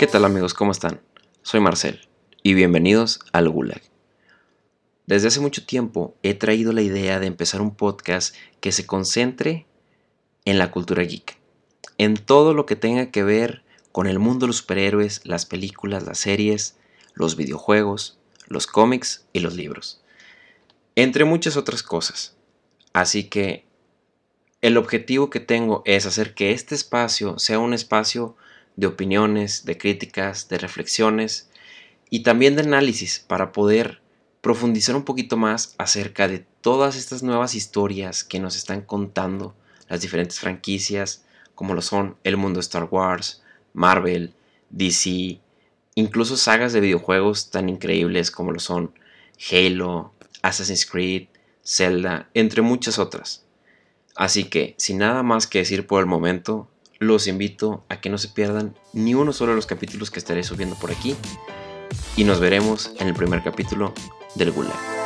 ¿Qué tal amigos? ¿Cómo están? Soy Marcel y bienvenidos al Gulag. Desde hace mucho tiempo he traído la idea de empezar un podcast que se concentre en la cultura geek, en todo lo que tenga que ver con el mundo de los superhéroes, las películas, las series, los videojuegos, los cómics y los libros, entre muchas otras cosas. Así que el objetivo que tengo es hacer que este espacio sea un espacio de opiniones, de críticas, de reflexiones y también de análisis para poder profundizar un poquito más acerca de todas estas nuevas historias que nos están contando las diferentes franquicias como lo son el mundo de Star Wars, Marvel, DC, incluso sagas de videojuegos tan increíbles como lo son Halo, Assassin's Creed, Zelda, entre muchas otras. Así que, sin nada más que decir por el momento, los invito a que no se pierdan ni uno solo de los capítulos que estaré subiendo por aquí y nos veremos en el primer capítulo del Gulag.